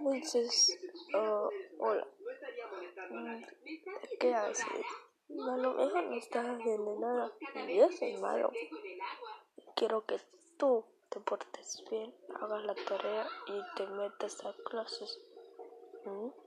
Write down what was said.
Dices, oh, hola, mm, ¿qué haces? A lo mejor no estás haciendo nada. Yo soy malo. Quiero que tú te portes bien, hagas la tarea y te metas a clases. ¿Mm?